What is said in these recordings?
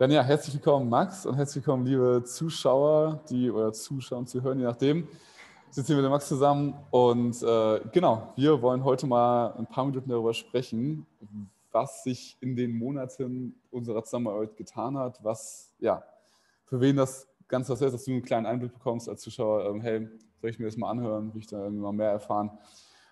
Dann ja, herzlich willkommen Max und herzlich willkommen liebe Zuschauer, die oder Zuschauer zu hören, je nachdem. Wir sitzen hier mit dem Max zusammen und äh, genau, wir wollen heute mal ein paar Minuten darüber sprechen, was sich in den Monaten unserer Zusammenarbeit getan hat, was, ja, für wen das Ganze was ist, dass du einen kleinen Einblick bekommst als Zuschauer, ähm, hey, soll ich mir das mal anhören, will ich da irgendwie mal mehr erfahren.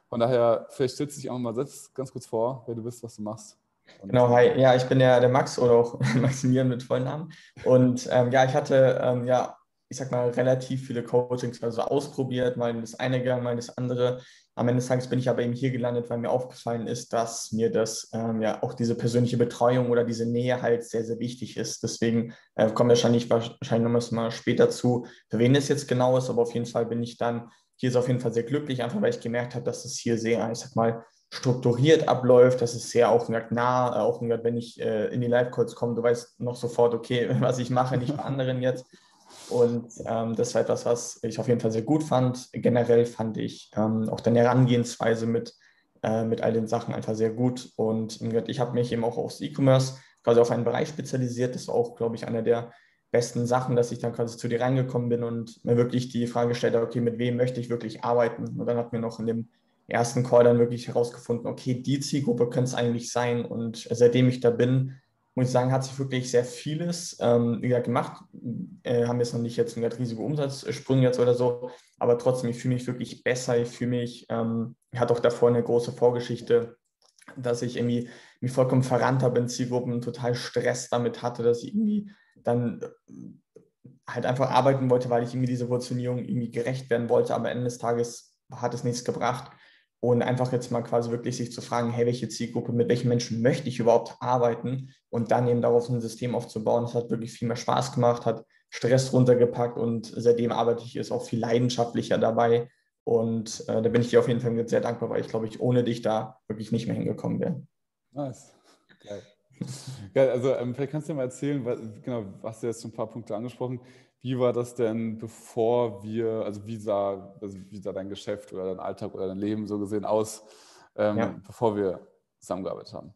Von daher, vielleicht stellst du dich auch mal selbst ganz kurz vor, wer du bist, was du machst. Genau, hi. Ja, ich bin der, der Max oder auch Maximilian mit Vollnamen. Und ähm, ja, ich hatte ähm, ja, ich sag mal, relativ viele Coachings also ausprobiert, mal das eine gegangen, mal das andere. Am Ende des Tages bin ich aber eben hier gelandet, weil mir aufgefallen ist, dass mir das ähm, ja auch diese persönliche Betreuung oder diese Nähe halt sehr, sehr wichtig ist. Deswegen äh, kommen wir wahrscheinlich, wahrscheinlich noch mal später zu, für wen es jetzt genau ist, aber auf jeden Fall bin ich dann hier ist auf jeden Fall sehr glücklich, einfach weil ich gemerkt habe, dass es hier sehr, ich sag mal, strukturiert abläuft. Das ist sehr auch nah, äh, auch wenn ich äh, in die Live-Calls komme, du weißt noch sofort, okay, was ich mache, nicht bei anderen jetzt. Und ähm, das war etwas, was ich auf jeden Fall sehr gut fand. Generell fand ich ähm, auch deine Herangehensweise mit, äh, mit all den Sachen einfach sehr gut. Und ich habe mich eben auch aufs E-Commerce quasi auf einen Bereich spezialisiert. Das war auch, glaube ich, einer der besten Sachen, dass ich dann quasi zu dir reingekommen bin und mir wirklich die Frage gestellt habe, okay, mit wem möchte ich wirklich arbeiten? Und dann hat mir noch in dem ersten Call dann wirklich herausgefunden, okay, die Zielgruppe könnte es eigentlich sein. Und seitdem ich da bin, muss ich sagen, hat sich wirklich sehr vieles ähm, gemacht. Äh, haben jetzt noch nicht jetzt einen riesige Umsatzsprung jetzt oder so, aber trotzdem, ich fühle mich wirklich besser. Ich fühle mich, ähm, ich hatte auch davor eine große Vorgeschichte, dass ich irgendwie mich vollkommen verrannt habe in Zielgruppen, total Stress damit hatte, dass ich irgendwie dann halt einfach arbeiten wollte, weil ich irgendwie diese Positionierung irgendwie gerecht werden wollte, aber Ende des Tages hat es nichts gebracht. Und einfach jetzt mal quasi wirklich sich zu fragen, hey, welche Zielgruppe, mit welchen Menschen möchte ich überhaupt arbeiten und dann eben darauf ein System aufzubauen. Das hat wirklich viel mehr Spaß gemacht, hat Stress runtergepackt und seitdem arbeite ich jetzt auch viel leidenschaftlicher dabei. Und äh, da bin ich dir auf jeden Fall sehr dankbar, weil ich glaube, ich ohne dich da wirklich nicht mehr hingekommen wäre. Nice. Geil. Geil, also ähm, vielleicht kannst du dir mal erzählen, was, genau, hast du jetzt schon ein paar Punkte angesprochen. Wie war das denn, bevor wir, also wie sah, also wie sah dein Geschäft oder dein Alltag oder dein Leben so gesehen aus, ähm, ja. bevor wir zusammengearbeitet haben?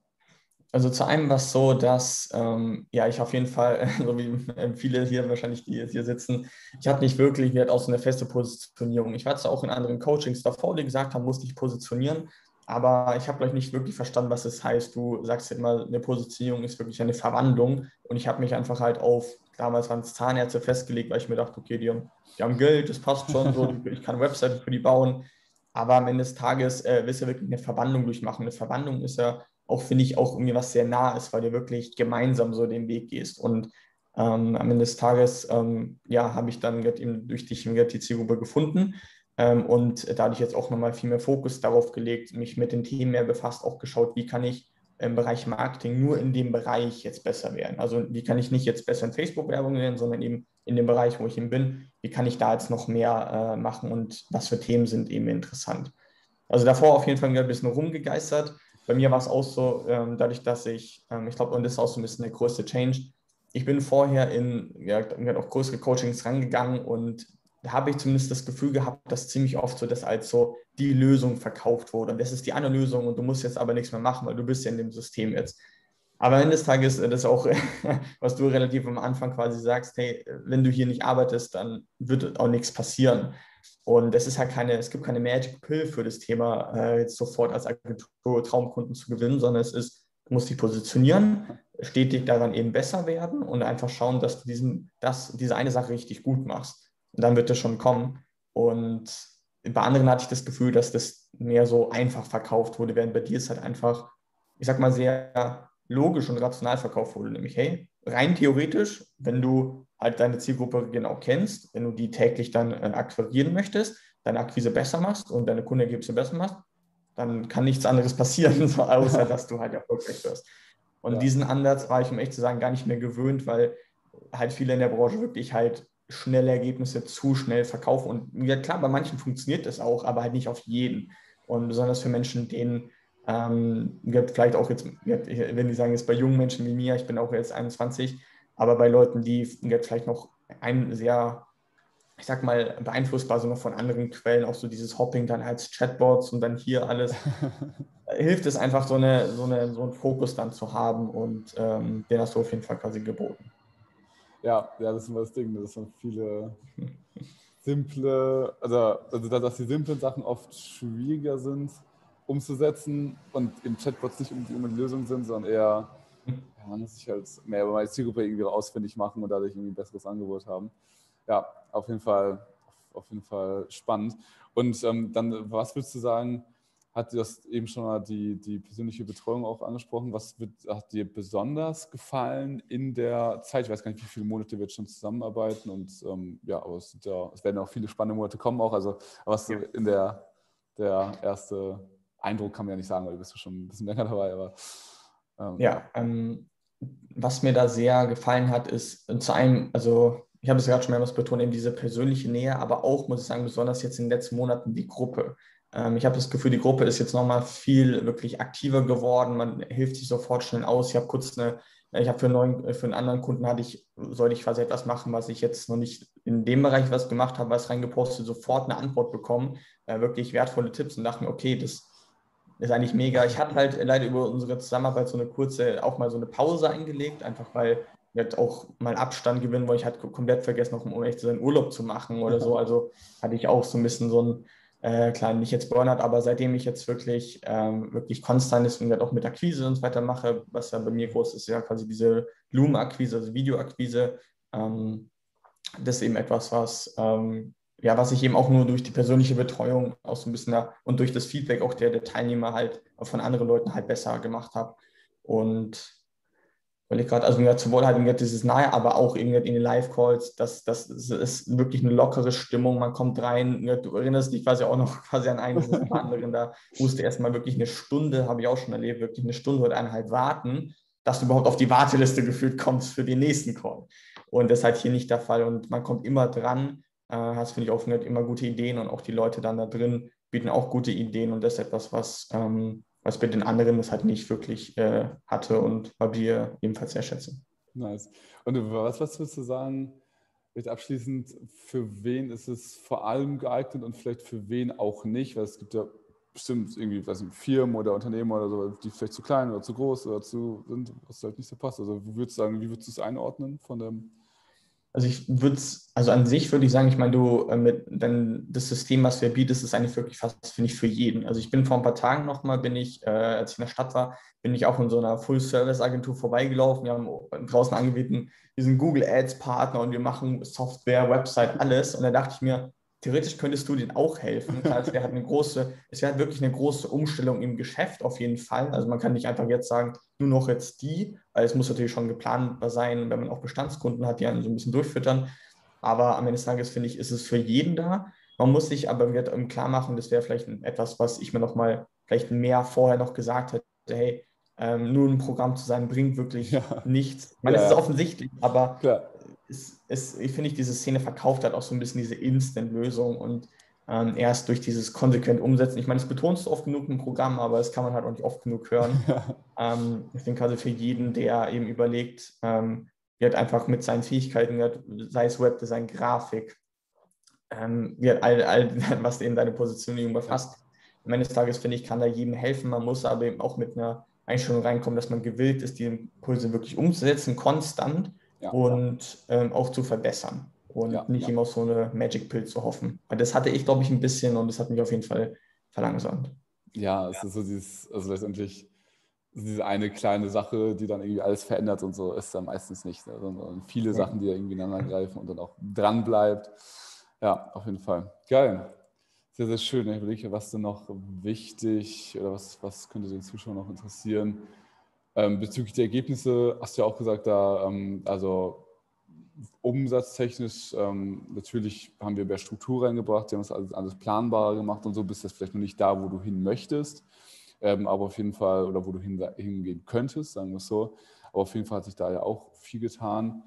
Also zu einem war es so, dass ähm, ja ich auf jeden Fall, so wie viele hier wahrscheinlich, die jetzt hier sitzen, ich habe nicht wirklich auch so eine feste Positionierung. Ich war zwar auch in anderen Coachings davor, die gesagt haben, musste ich positionieren, aber ich habe gleich nicht wirklich verstanden, was das heißt. Du sagst ja immer, eine Positionierung ist wirklich eine Verwandlung. Und ich habe mich einfach halt auf, damals waren es Zahnärzte festgelegt, weil ich mir dachte, okay, die haben, die haben Geld, das passt schon so, ich kann Webseiten für die bauen. Aber am Ende des Tages äh, willst du ja wirklich eine Verwandlung durchmachen. Eine Verwandlung ist ja auch, finde ich, auch irgendwie was sehr nah ist, weil du wirklich gemeinsam so den Weg gehst. Und ähm, am Ende des Tages, ähm, ja, habe ich dann eben durch dich die Zielgruppe gefunden und da hatte ich jetzt auch nochmal viel mehr Fokus darauf gelegt, mich mit den Themen mehr befasst, auch geschaut, wie kann ich im Bereich Marketing nur in dem Bereich jetzt besser werden. Also wie kann ich nicht jetzt besser in Facebook-Werbung werden, sondern eben in dem Bereich, wo ich eben bin, wie kann ich da jetzt noch mehr äh, machen und was für Themen sind eben interessant. Also davor auf jeden Fall ein bisschen rumgegeistert. Bei mir war es auch so, ähm, dadurch, dass ich, ähm, ich glaube, und das ist auch so ein bisschen der größte Change, ich bin vorher in ja, auch größere Coachings rangegangen und habe ich zumindest das Gefühl gehabt, dass ziemlich oft so das als so die Lösung verkauft wurde. Und das ist die eine Lösung und du musst jetzt aber nichts mehr machen, weil du bist ja in dem System jetzt. Aber am Ende des Tages, das ist auch, was du relativ am Anfang quasi sagst, hey, wenn du hier nicht arbeitest, dann wird auch nichts passieren. Und es ist halt keine, es gibt keine Magic Pill für das Thema, äh, jetzt sofort als Agentur Traumkunden zu gewinnen, sondern es ist, du musst dich positionieren, stetig daran eben besser werden und einfach schauen, dass du diesen, das, diese eine Sache richtig gut machst. Und dann wird das schon kommen. Und bei anderen hatte ich das Gefühl, dass das mehr so einfach verkauft wurde, während bei dir ist halt einfach, ich sag mal, sehr logisch und rational verkauft wurde. Nämlich, hey, rein theoretisch, wenn du halt deine Zielgruppe genau kennst, wenn du die täglich dann äh, akquirieren möchtest, deine Akquise besser machst und deine Kundenergebnisse besser machst, dann kann nichts anderes passieren, so, außer dass du halt erfolgreich wirst. Und ja. diesen Ansatz war ich, um echt zu sagen, gar nicht mehr gewöhnt, weil halt viele in der Branche wirklich halt schnelle Ergebnisse zu schnell verkaufen. Und ja klar, bei manchen funktioniert das auch, aber halt nicht auf jeden. Und besonders für Menschen, denen ähm, vielleicht auch jetzt, wenn die sagen, jetzt bei jungen Menschen wie mir, ich bin auch jetzt 21, aber bei Leuten, die vielleicht noch ein sehr, ich sag mal, beeinflussbar sind noch von anderen Quellen, auch so dieses Hopping dann als Chatbots und dann hier alles, hilft es einfach, so, eine, so, eine, so einen Fokus dann zu haben und ähm, den hast du auf jeden Fall quasi geboten. Ja, ja, das ist immer das Ding, dass man viele simple, also, also dass die simplen Sachen oft schwieriger sind umzusetzen und im Chatbots nicht unbedingt die Lösung sind, sondern eher, ja, man muss sich halt mehr über meine Zielgruppe irgendwie ausfindig machen und dadurch irgendwie ein besseres Angebot haben. Ja, auf jeden Fall, auf jeden Fall spannend. Und ähm, dann, was würdest du sagen, hat dir das eben schon mal die, die persönliche Betreuung auch angesprochen. Was wird, hat dir besonders gefallen in der Zeit? Ich weiß gar nicht, wie viele Monate wir jetzt schon zusammenarbeiten und ähm, ja, aber es, ja, es, werden auch viele spannende Monate kommen auch. Also was ja. in der, der erste Eindruck kann man ja nicht sagen, weil du bist schon ein bisschen länger dabei, aber ähm, ja, ähm, was mir da sehr gefallen hat, ist zu einem, also ich habe es gerade schon mehrmals betont, eben diese persönliche Nähe, aber auch, muss ich sagen, besonders jetzt in den letzten Monaten die Gruppe. Ähm, ich habe das Gefühl, die Gruppe ist jetzt nochmal viel wirklich aktiver geworden. Man hilft sich sofort schnell aus. Ich habe kurz eine, ich habe für, einen für einen anderen Kunden hatte ich, sollte ich quasi etwas machen, was ich jetzt noch nicht in dem Bereich was gemacht habe, was reingepostet, sofort eine Antwort bekommen, äh, wirklich wertvolle Tipps und dachten, okay, das ist eigentlich mega. Ich hatte halt leider über unsere Zusammenarbeit so eine kurze, auch mal so eine Pause eingelegt, einfach weil wir halt auch mal Abstand gewinnen, weil ich halt komplett vergessen, noch um echt so einen Urlaub zu machen oder so. Also hatte ich auch so ein bisschen so ein äh, klar, nicht jetzt Burnout, aber seitdem ich jetzt wirklich, ähm, wirklich konstant ist und halt auch mit Akquise und so weiter mache, was ja bei mir groß ist, ja quasi diese Loom-Akquise, also Videoakquise, ähm, das ist eben etwas, was, ähm, ja, was ich eben auch nur durch die persönliche Betreuung auch so ein bisschen da, und durch das Feedback auch der, der Teilnehmer halt von anderen Leuten halt besser gemacht habe. Und weil ich gerade, also mir sowohl halt irgendwie dieses Nahe, aber auch irgendwie in den Live-Calls, das, das ist wirklich eine lockere Stimmung. Man kommt rein, du erinnerst dich quasi auch noch quasi an einen anderen, da musst du erstmal wirklich eine Stunde, habe ich auch schon erlebt, wirklich eine Stunde oder eineinhalb warten, dass du überhaupt auf die Warteliste gefühlt kommst für den nächsten Call. Und das ist halt hier nicht der Fall und man kommt immer dran, äh, hast, finde ich, auch immer gute Ideen und auch die Leute dann da drin bieten auch gute Ideen und das ist etwas, was ähm, was bei den anderen das halt nicht wirklich äh, hatte und wir ebenfalls sehr schätzen. Nice. Und was, würdest du sagen, vielleicht abschließend, für wen ist es vor allem geeignet und vielleicht für wen auch nicht? Weil es gibt ja bestimmt irgendwie weiß nicht, Firmen oder Unternehmen oder so, die vielleicht zu klein oder zu groß oder zu sind, was halt nicht so passt. Also würdest du sagen, wie würdest du es einordnen von dem also ich würde es, also an sich würde ich sagen, ich meine, du äh, mit dann das System, was du bietest, ist eigentlich wirklich fast, finde ich, für jeden. Also ich bin vor ein paar Tagen nochmal, bin ich, äh, als ich in der Stadt war, bin ich auch in so einer Full-Service-Agentur vorbeigelaufen. Wir haben draußen angeboten, wir sind Google Ads-Partner und wir machen Software, Website, alles. Und da dachte ich mir, theoretisch könntest du denen auch helfen. Also der hat eine große, es wäre wirklich eine große Umstellung im Geschäft auf jeden Fall. Also man kann nicht einfach jetzt sagen, nur noch jetzt die, weil es muss natürlich schon geplanbar sein, wenn man auch Bestandskunden hat, die einen so ein bisschen durchfüttern. Aber am Ende des Tages finde ich, ist es für jeden da. Man muss sich aber wieder klar machen, das wäre vielleicht etwas, was ich mir noch mal vielleicht mehr vorher noch gesagt hätte. Hey, ähm, nur ein Programm zu sein, bringt wirklich ja. nichts. Ich meine, ja. das ist offensichtlich, aber Klar ist, ist, ich finde, diese Szene verkauft hat auch so ein bisschen diese Instant-Lösung und ähm, erst durch dieses konsequent Umsetzen. Ich meine, das betonst du oft genug im Programm, aber das kann man halt auch nicht oft genug hören. ähm, ich denke also für jeden, der eben überlegt, ähm, wird einfach mit seinen Fähigkeiten, sei es Webdesign, Grafik, ähm, wird all, all, was eben deine Positionierung befasst. Am Ende des Tages, finde ich, kann da jedem helfen. Man muss aber eben auch mit einer Einstellung reinkommen, dass man gewillt ist, die Impulse wirklich umzusetzen, konstant ja, und ähm, auch zu verbessern und ja, nicht immer auf so eine Magic Pill zu hoffen. Weil das hatte ich, glaube ich, ein bisschen und das hat mich auf jeden Fall verlangsamt. Ja, es ist so dieses, also letztendlich diese eine kleine Sache, die dann irgendwie alles verändert und so, ist dann meistens nicht, ne? sondern viele Sachen, die da irgendwie ineinander greifen und dann auch dran bleibt. Ja, auf jeden Fall. Geil. Sehr, sehr schön. Ich überlege, was denn noch wichtig oder was, was könnte den Zuschauern noch interessieren? Ähm, bezüglich der Ergebnisse hast du ja auch gesagt, da, ähm, also umsatztechnisch, ähm, natürlich haben wir mehr Struktur reingebracht, wir haben das alles, alles planbarer gemacht und so, bist jetzt vielleicht noch nicht da, wo du hin möchtest, ähm, aber auf jeden Fall, oder wo du hin, hingehen könntest, sagen wir es so. Aber auf jeden Fall hat sich da ja auch viel getan.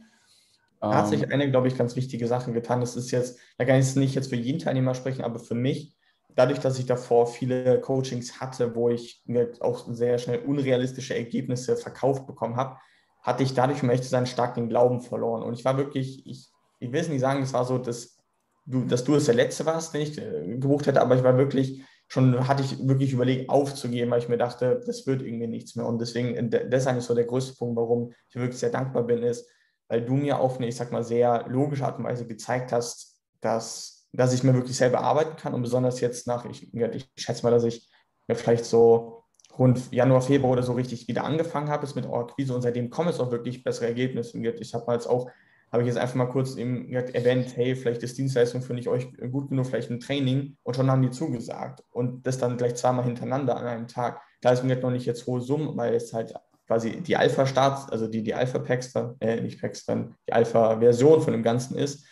Da hat sich ähm, eine, glaube ich, ganz wichtige Sache getan. Das ist jetzt, da kann ich nicht jetzt für jeden Teilnehmer sprechen, aber für mich dadurch, dass ich davor viele Coachings hatte, wo ich mir auch sehr schnell unrealistische Ergebnisse verkauft bekommen habe, hatte ich dadurch, um ehrlich zu sein, stark den Glauben verloren. Und ich war wirklich, ich, ich will es nicht sagen, es war so, dass du, dass du es der Letzte warst, den ich äh, gebucht hätte, aber ich war wirklich, schon hatte ich wirklich überlegt, aufzugeben, weil ich mir dachte, das wird irgendwie nichts mehr. Und deswegen, das ist eigentlich so der größte Punkt, warum ich wirklich sehr dankbar bin, ist, weil du mir auf eine, ich sag mal, sehr logische Art und Weise gezeigt hast, dass, dass ich mir wirklich selber arbeiten kann und besonders jetzt nach, ich, ich schätze mal, dass ich mir vielleicht so rund Januar, Februar oder so richtig wieder angefangen habe, ist mit Akquise und seitdem kommen es auch wirklich bessere Ergebnisse. Ich habe mal jetzt auch, habe ich jetzt einfach mal kurz eben erwähnt, hey, vielleicht ist Dienstleistung finde ich euch gut genug, vielleicht ein Training und schon haben die zugesagt und das dann gleich zweimal hintereinander an einem Tag. Da ist mir noch nicht jetzt hohe Summen, weil es halt quasi die Alpha-Starts, also die, die Alpha-Packs dann, äh, nicht Packs dann, die Alpha-Version von dem Ganzen ist.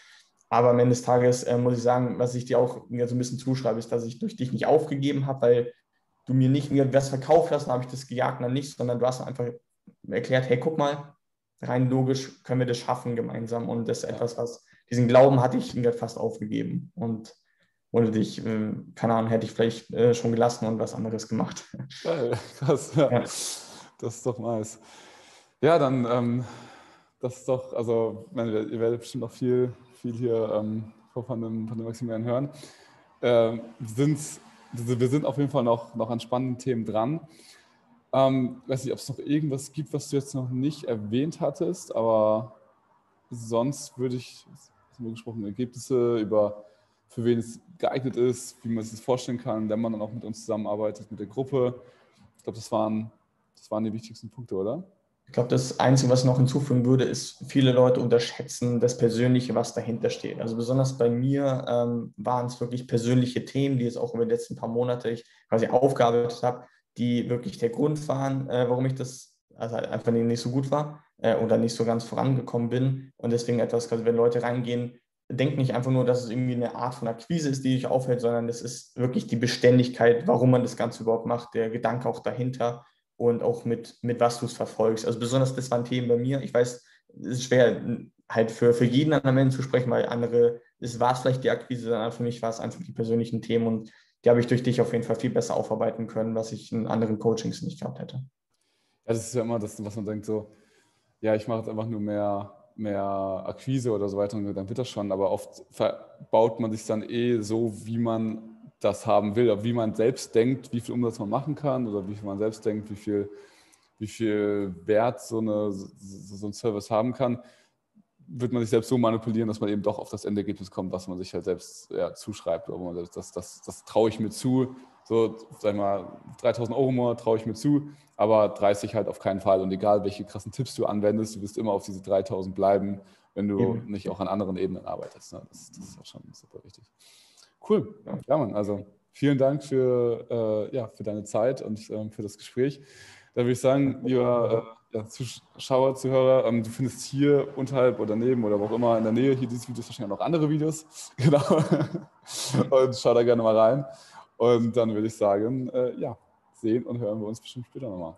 Aber am Ende des Tages äh, muss ich sagen, was ich dir auch so ein bisschen zuschreibe, ist, dass ich durch dich nicht aufgegeben habe, weil du mir nicht mir was verkauft hast, dann habe ich das gejagt und dann nicht, sondern du hast einfach erklärt, hey, guck mal, rein logisch können wir das schaffen gemeinsam. Und das ist etwas, was diesen Glauben hatte ich fast aufgegeben. Und ohne dich, äh, keine Ahnung, hätte ich vielleicht äh, schon gelassen und was anderes gemacht. Geil, krass, ja. ja. Das ist doch nice. Ja, dann, ähm, das ist doch, also, meine, ihr werdet bestimmt noch viel, viel hier ähm, von, dem, von dem Maximilian hören. Ähm, wir sind auf jeden Fall noch, noch an spannenden Themen dran. Ähm, weiß nicht, ob es noch irgendwas gibt, was du jetzt noch nicht erwähnt hattest, aber sonst würde ich, haben wir gesprochen, Ergebnisse über für wen es geeignet ist, wie man sich das vorstellen kann, wenn man dann auch mit uns zusammenarbeitet, mit der Gruppe. Ich glaube, das waren, das waren die wichtigsten Punkte, oder? Ich glaube, das Einzige, was ich noch hinzufügen würde, ist, viele Leute unterschätzen das Persönliche, was dahinter steht. Also besonders bei mir ähm, waren es wirklich persönliche Themen, die jetzt auch über die letzten paar Monate ich quasi aufgearbeitet habe, die wirklich der Grund waren, äh, warum ich das also einfach nicht so gut war äh, oder nicht so ganz vorangekommen bin. Und deswegen etwas, also wenn Leute reingehen, denkt nicht einfach nur, dass es irgendwie eine Art von Akquise ist, die dich aufhält, sondern es ist wirklich die Beständigkeit, warum man das Ganze überhaupt macht, der Gedanke auch dahinter und auch mit, mit was du es verfolgst. Also besonders das waren Themen bei mir. Ich weiß, es ist schwer, halt für, für jeden anderen Menschen zu sprechen, weil andere, es war es vielleicht die Akquise, sondern für mich war es einfach die persönlichen Themen und die habe ich durch dich auf jeden Fall viel besser aufarbeiten können, was ich in anderen Coachings nicht gehabt hätte. Ja, das ist ja immer das, was man denkt, so, ja, ich mache jetzt einfach nur mehr, mehr Akquise oder so weiter und dann wird das schon, aber oft baut man sich dann eh so, wie man das haben will, wie man selbst denkt, wie viel Umsatz man machen kann oder wie viel man selbst denkt, wie viel, wie viel Wert so, eine, so ein Service haben kann, wird man sich selbst so manipulieren, dass man eben doch auf das Endergebnis kommt, was man sich halt selbst ja, zuschreibt. Oder man selbst, das, das, das traue ich mir zu. So, sag mal, 3000 Euro im Monat traue ich mir zu, aber 30 halt auf keinen Fall. Und egal, welche krassen Tipps du anwendest, du wirst immer auf diese 3000 bleiben, wenn du Eben. nicht auch an anderen Ebenen arbeitest. Ne? Das, das ist auch schon super wichtig. Cool. Ja, Mann. Also vielen Dank für, äh, ja, für deine Zeit und ähm, für das Gespräch. Da würde ich sagen, lieber äh, ja, Zuschauer, Zuhörer, ähm, du findest hier unterhalb oder neben oder wo auch immer in der Nähe hier dieses Videos wahrscheinlich noch andere Videos. Genau. und schau da gerne mal rein. Und dann würde ich sagen, äh, ja, sehen und hören wir uns bestimmt später nochmal.